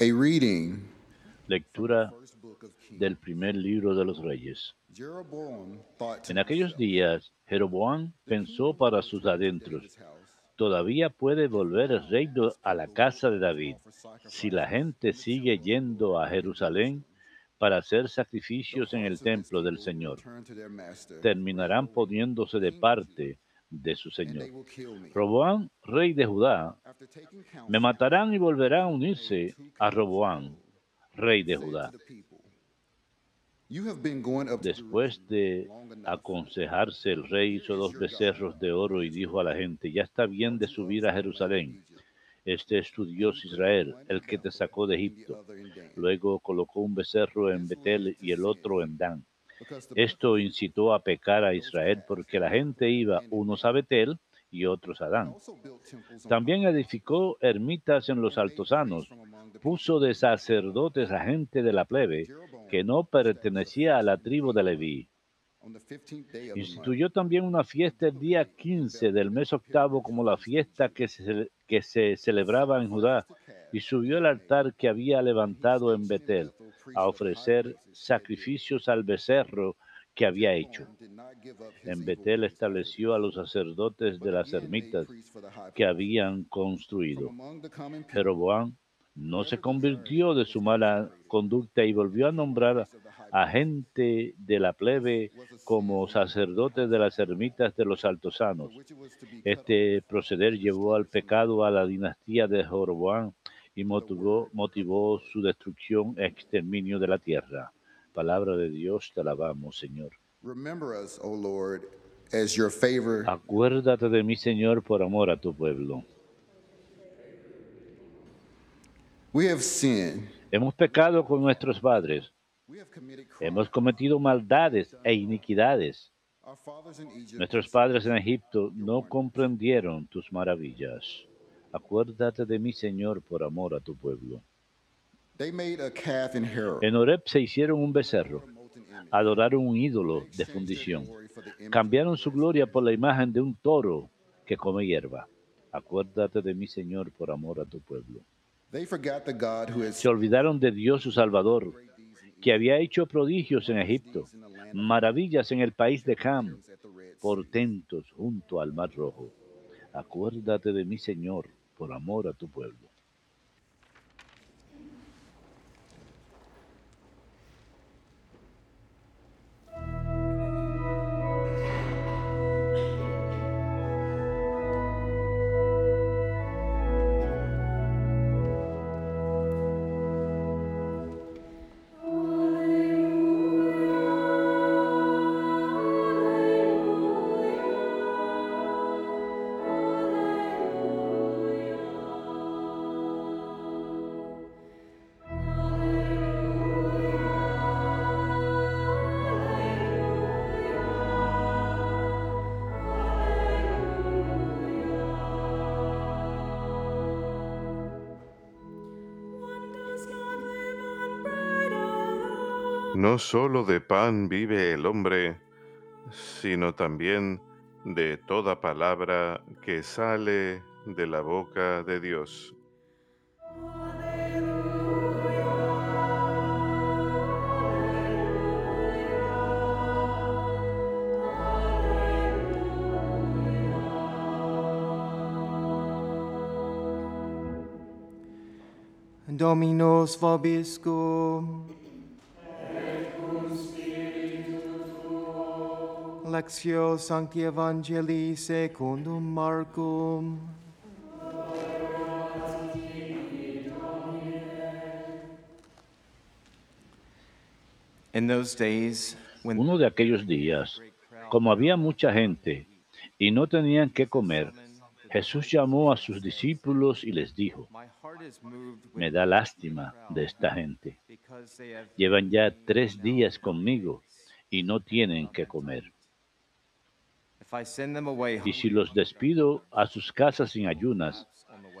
A reading Lectura del primer libro de los reyes. En aquellos días, Jeroboam pensó para sus adentros, todavía puede volver el reino a la casa de David si la gente sigue yendo a Jerusalén para hacer sacrificios en el templo del Señor. Terminarán poniéndose de parte de su Señor. Roboán, rey de Judá, me matarán y volverán a unirse a Roboán, rey de Judá. to the people, "You have been going up to Después de aconsejarse, el rey hizo dos becerros de oro y dijo a la gente, ya está bien de subir a Jerusalén. Este es tu Dios Israel, el que te sacó de Egipto. Luego colocó un becerro en Betel y el otro en Dan. Esto incitó a pecar a Israel porque la gente iba unos a Betel y otros a Dan. also built temples on También edificó ermitas en los altosanos, puso de sacerdotes a gente de la plebe que no pertenecía a la tribu de Leví. on the 15th day of the month. Instituyó también una fiesta el día 15 del mes octavo como la fiesta que se, que se celebraba en Judá y subió al altar que había levantado en Betel a ofrecer sacrificios al becerro que había hecho. En Betel estableció a los sacerdotes de las ermitas que habían construido. Jeroboam no se convirtió de su mala conducta y volvió a nombrar a gente de la plebe como sacerdotes de las ermitas de los altosanos. Este proceder llevó al pecado a la dinastía de Jeroboam y motivó, motivó su destrucción e exterminio de la tierra. Palabra de Dios, te alabamos, Señor. Acuérdate de mí, Señor, por amor a tu pueblo. We have sinned. Hemos pecado con nuestros padres, We have committed crimes. hemos cometido maldades e iniquidades. Our fathers in Egypt Nuestros padres en Egipto no comprendieron tus maravillas. Acuérdate de mí, Señor, por amor a tu pueblo. En Horeb se hicieron un becerro, adoraron un ídolo de fundición, cambiaron su gloria por la imagen de un toro que come hierba. Acuérdate de mí, Señor, por amor a tu pueblo. Se olvidaron de Dios su Salvador, que había hecho prodigios en Egipto, maravillas en el país de Cam, portentos junto al Mar Rojo. Acuérdate de mí, Señor, por amor a tu pueblo. No solo de pan vive el hombre, sino también de toda palabra que sale de la boca de Dios. Dominus vobiscum. Lectio Sancti Evangelii secundum Marcum. Uno de aquellos días, como había mucha gente y no tenían qué comer, Jesús llamó a sus discípulos y les dijo, me da lástima de esta gente. because they have Llevan ya tres días conmigo y no tienen qué comer. Y si los despido a sus casas sin ayunas,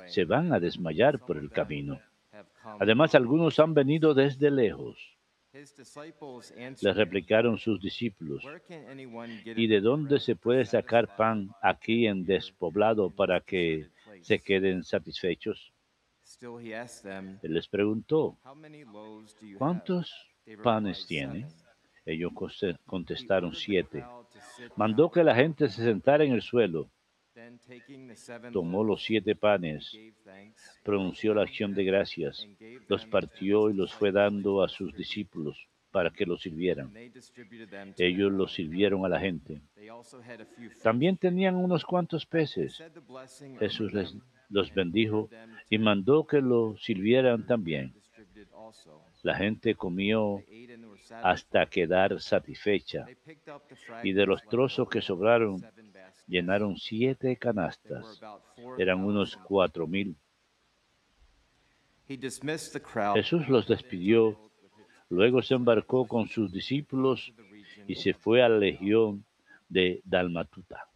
se van a desmayar por el camino. Además, algunos han venido desde lejos. Le replicaron sus discípulos. ¿Y de dónde se puede sacar pan aquí en despoblado para que se queden satisfechos? Él les preguntó? ¿cuántos panes replied, tiene? "Seven." Ellos contestaron siete. Mandó que la gente se sentara en el suelo, tomó los siete panes, pronunció la acción de gracias, los partió y los fue dando a sus discípulos para que los sirvieran. Ellos los sirvieron a la gente. También tenían unos cuantos peces. Jesús les, los bendijo y mandó que lo sirvieran también. La gente comió hasta quedar satisfecha y de los trozos que sobraron llenaron siete canastas. Eran unos 4,000. cuatro mil. Jesús los despidió, luego se embarcó con sus discípulos y se fue a la legión de Dalmatuta.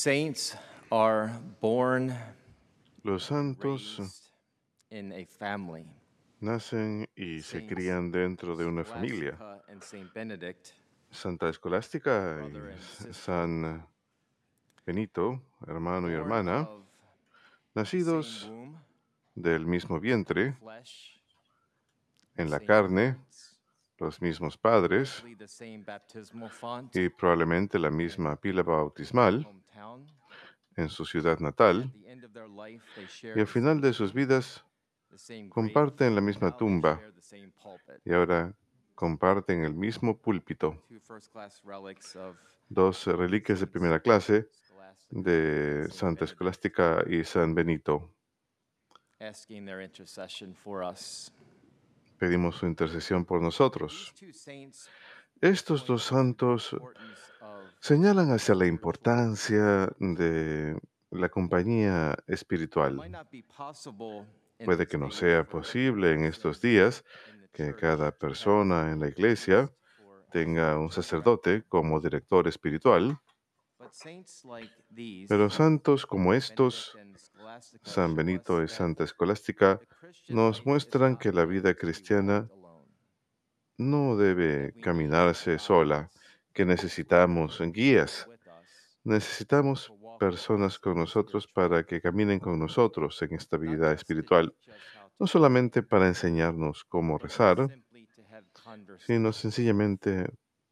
Saints are born Los santos raised in a family. nacen y se crían dentro de una familia. Santa Escolástica y. San Benito, hermano y hermana, nacidos del mismo vientre, en la carne, los mismos padres y probablemente la misma pila bautismal. En su ciudad natal, y al final de sus vidas comparten la misma tumba y ahora comparten el mismo púlpito. Dos reliquias de primera clase de Santa Escolástica y San Benito. Pedimos su intercesión por nosotros. Estos dos santos señalan hacia la importancia de la compañía espiritual. Puede que no sea posible en estos días que cada persona en la iglesia tenga un sacerdote como director espiritual, pero santos como estos, San Benito y Santa Escolástica, nos muestran que la vida cristiana. No debe caminarse sola, que necesitamos guías, necesitamos personas con nosotros para que caminen con nosotros en esta vida espiritual, no solamente para enseñarnos cómo rezar, sino sencillamente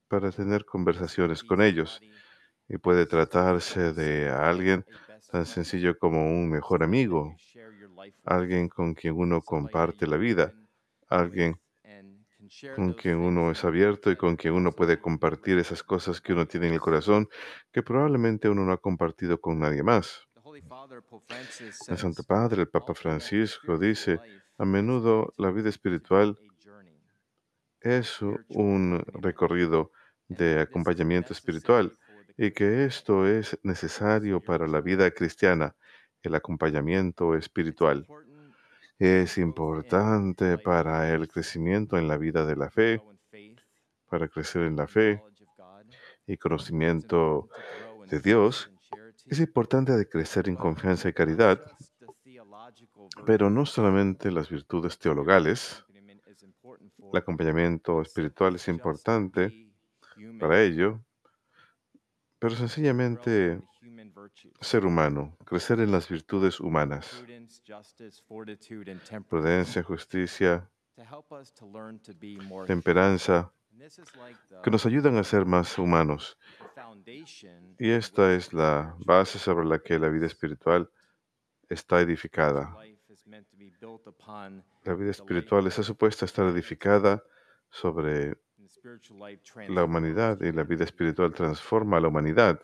para tener conversaciones con ellos. Y puede tratarse de alguien tan sencillo como un mejor amigo, alguien con quien uno comparte la vida, alguien con things uno es abierto y con quien uno puede compartir esas cosas que uno tiene en el corazón que probablemente uno no ha compartido con nadie más. El Santo Padre, el Papa Francisco, dice, a menudo la vida espiritual es un recorrido de acompañamiento espiritual y que esto es necesario para la vida cristiana, el acompañamiento espiritual. Es importante para el crecimiento en la vida de la fe, para crecer en la fe y conocimiento de Dios. Es importante de crecer en confianza y caridad, pero no solamente las virtudes teologales. El acompañamiento espiritual es importante para ello, pero sencillamente ser humano, crecer en las virtudes humanas, prudencia, justicia, temperanza, que nos ayudan a ser más humanos. Y esta es la base sobre la que la vida espiritual está edificada. La vida espiritual está supuesta a estar edificada sobre la humanidad y la vida espiritual transforma a la humanidad.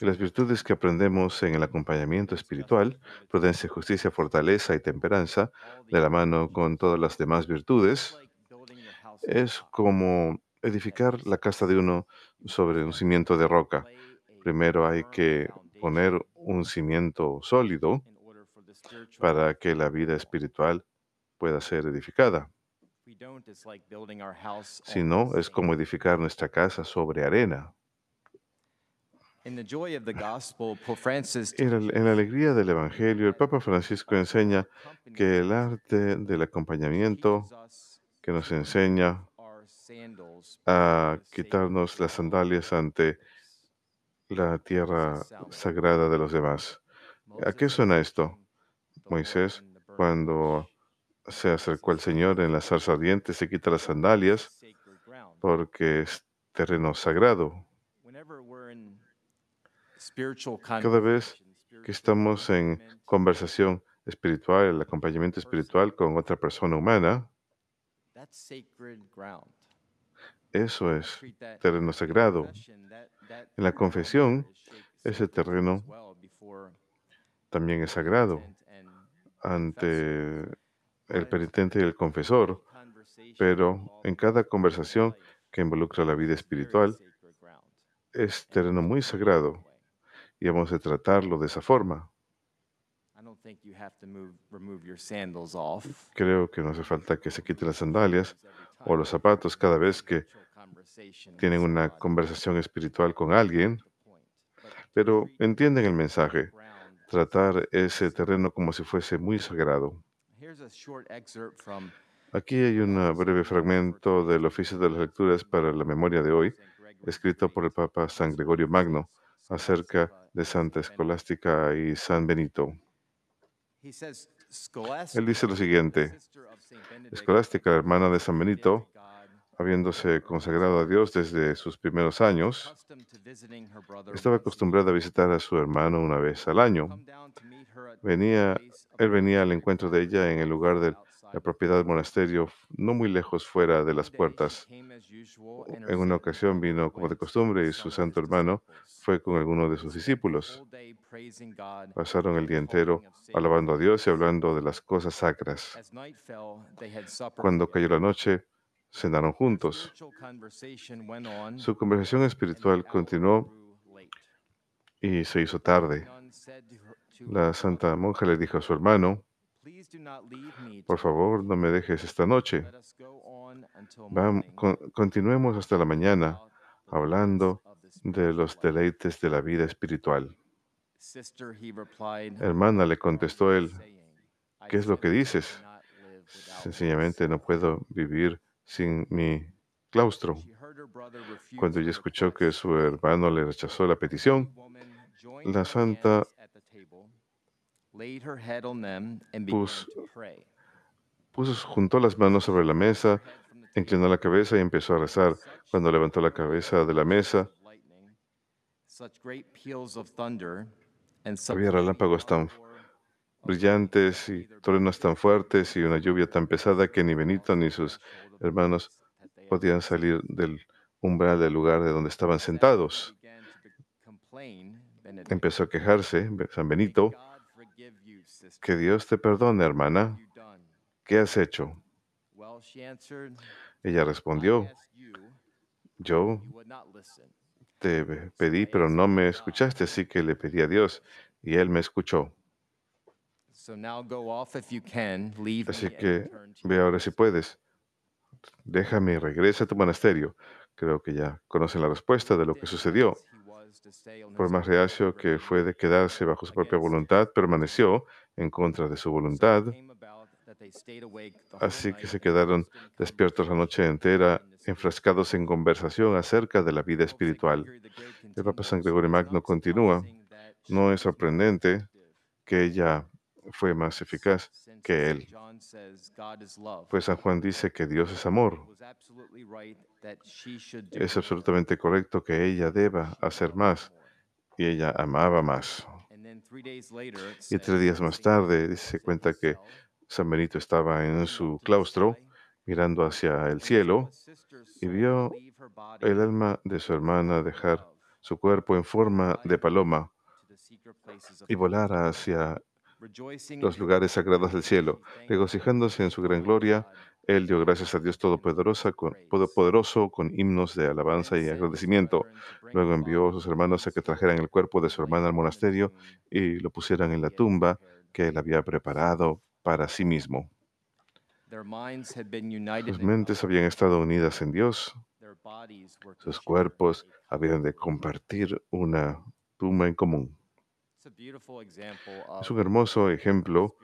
Las virtudes que aprendemos en el acompañamiento espiritual, prudencia, justicia, fortaleza y temperanza, de la mano con todas las demás virtudes, es como edificar la casa de uno sobre un cimiento de roca. Primero hay que poner un cimiento sólido para que la vida espiritual pueda ser edificada. Si no, es como edificar nuestra casa sobre arena. En la, alegría del Evangelio, el Papa Francisco enseña que el arte del acompañamiento que nos enseña a quitarnos las sandalias ante la tierra sagrada de los demás. ¿A qué suena esto? Moisés, cuando se acercó al Señor en la zarza ardiente, se quita las sandalias porque es terreno sagrado. Cada vez que estamos en conversación espiritual, el acompañamiento espiritual con otra persona humana, eso es terreno sagrado. En la confesión, ese terreno También es sagrado ante el penitente y el confesor, pero en cada conversación que involucra la vida espiritual es terreno muy sagrado. Y hemos de tratarlo de esa forma. Creo que no hace falta que se quiten las sandalias o los zapatos cada vez que tienen una conversación espiritual con alguien, pero entienden el mensaje, tratar ese terreno como si fuese muy sagrado. Aquí hay un breve fragmento del oficio de las lecturas para la memoria de hoy, escrito por el Papa San Gregorio Magno acerca de Santa Escolástica y San Benito. Él dice lo siguiente, Escolástica, Escolástica, hermana de San Benito, habiéndose consagrado a Dios desde sus primeros años, estaba acostumbrada a visitar a su hermano una vez al año. Venía, él venía al encuentro de ella en el lugar de la propiedad del monasterio, no muy lejos fuera de las puertas. En una ocasión vino como de costumbre y su santo hermano fue con alguno de sus discípulos. Pasaron el día entero alabando a Dios y hablando de las cosas sacras. Cuando cayó la noche, cenaron juntos. Su conversación espiritual continuó y se hizo tarde. La santa monja le dijo a su hermano, por favor, no me dejes esta noche. Con- continuemos hasta la mañana hablando de los deleites de la vida espiritual. Hermana, le contestó él, ¿qué es lo que dices? Sencillamente no puedo vivir sin mi claustro. Cuando ella escuchó que su hermano le rechazó la petición, la santa pus- puso, juntó las manos sobre la mesa, inclinó la cabeza y empezó a rezar. Cuando levantó la cabeza de la mesa, había relámpagos tan brillantes y truenos tan fuertes y una lluvia tan pesada que ni Benito ni sus hermanos podían salir del umbral del lugar de donde estaban sentados. Empezó a quejarse, San Benito, que Dios te perdone, hermana, ¿qué has hecho? Ella respondió, yo te pedí, pero no me escuchaste, así que le pedí a Dios y Él me escuchó. Así que ve ahora si puedes. Déjame y regresa a tu monasterio. Creo que ya conocen la respuesta de lo que sucedió. Por más reacio que fue de quedarse bajo su propia voluntad, permaneció en contra de su voluntad. Así que se quedaron despiertos la noche entera, enfrascados en conversación acerca de la vida espiritual. El Papa San Gregorio Magno continúa, no es sorprendente que ella fue más eficaz que él, pues San Juan dice que Dios es amor. Es absolutamente correcto que ella deba hacer más, y ella amaba más. Y tres días más tarde se cuenta que San Benito estaba en su claustro mirando hacia el cielo y vio el alma de su hermana dejar su cuerpo en forma de paloma y volar hacia los lugares sagrados del cielo. Regocijándose en su gran gloria, él dio gracias a Dios Todopoderoso con, himnos de alabanza y agradecimiento. Luego envió a sus hermanos a que trajeran el cuerpo de su hermana al monasterio y lo pusieran en la tumba que él había preparado para sí mismo. Sus mentes habían estado unidas en Dios. Sus cuerpos habían de compartir una tumba en común. Es un hermoso ejemplo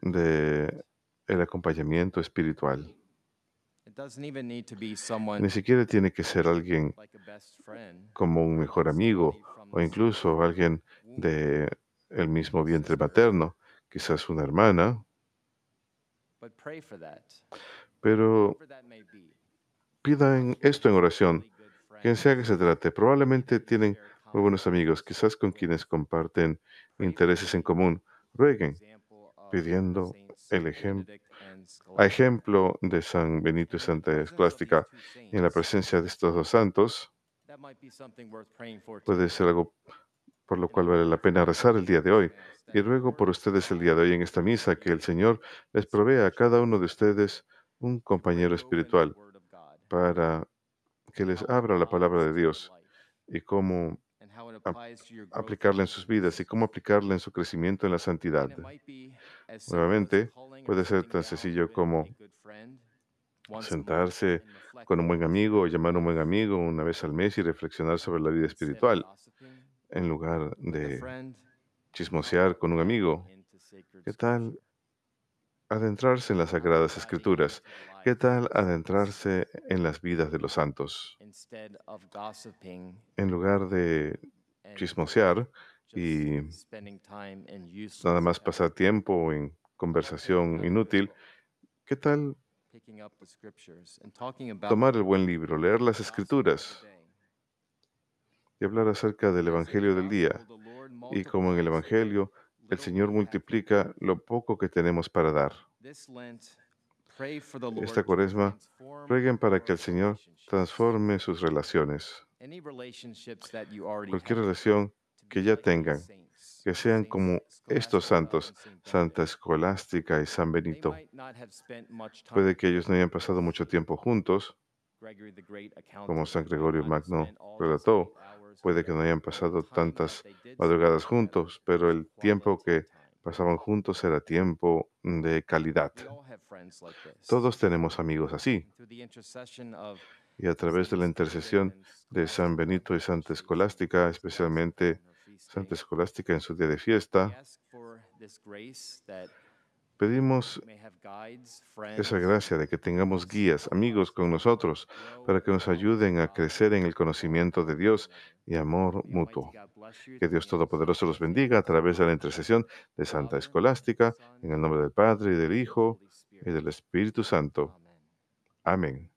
de el acompañamiento espiritual. It doesn't even need to be someone Ni siquiera tiene que ser alguien like a best friend, como un mejor amigo o incluso alguien de el mismo vientre materno, quizás una hermana, pero pidan esto en oración, quien sea que se trate. Probablemente tienen muy buenos amigos, quizás con quienes comparten intereses en común. Rueguen, pidiendo el ejem- Benedict and a ejemplo de San Benito y Santa Escolástica, y en la presencia de estos dos santos, puede ser algo por lo cual vale la pena rezar el día de hoy. Y ruego por ustedes el día de hoy en esta misa que el Señor les provea a cada uno de ustedes un compañero espiritual para que les abra la palabra de Dios y cómo aplicarla en sus vidas y cómo aplicarla en su crecimiento en la santidad. Nuevamente, puede ser tan sencillo como sentarse con un buen amigo o llamar a un buen amigo una vez al mes y reflexionar sobre la vida espiritual en lugar de chismosear con un amigo. ¿Qué tal adentrarse en las sagradas escrituras? ¿Qué tal adentrarse en las vidas de los santos? En lugar de chismosear y nada más pasar tiempo en conversación inútil, ¿qué tal tomar el buen libro, leer las escrituras y hablar acerca del Evangelio del día? Y como en el Evangelio, el Señor multiplica lo poco que tenemos para dar. Esta cuaresma, rueguen para que el Señor transforme sus relaciones. Cualquier relación que ya tengan, que sean como estos santos, Santa Escolástica y San Benito. Puede que ellos no hayan pasado mucho tiempo juntos, como San Gregorio Magno relató. Puede que no hayan pasado tantas madrugadas juntos, pero el tiempo que pasaban juntos era tiempo de calidad. Todos tenemos amigos así. Y a través de la intercesión de San Benito y Santa Escolástica, especialmente Santa Escolástica en su día de fiesta, pedimos esa gracia de que tengamos guías, amigos con nosotros, para que nos ayuden a crecer en el conocimiento de Dios y amor mutuo. Que Dios Todopoderoso los bendiga a través de la intercesión de Santa Escolástica, en el nombre del Padre y del Hijo y del Espíritu Santo. Amén.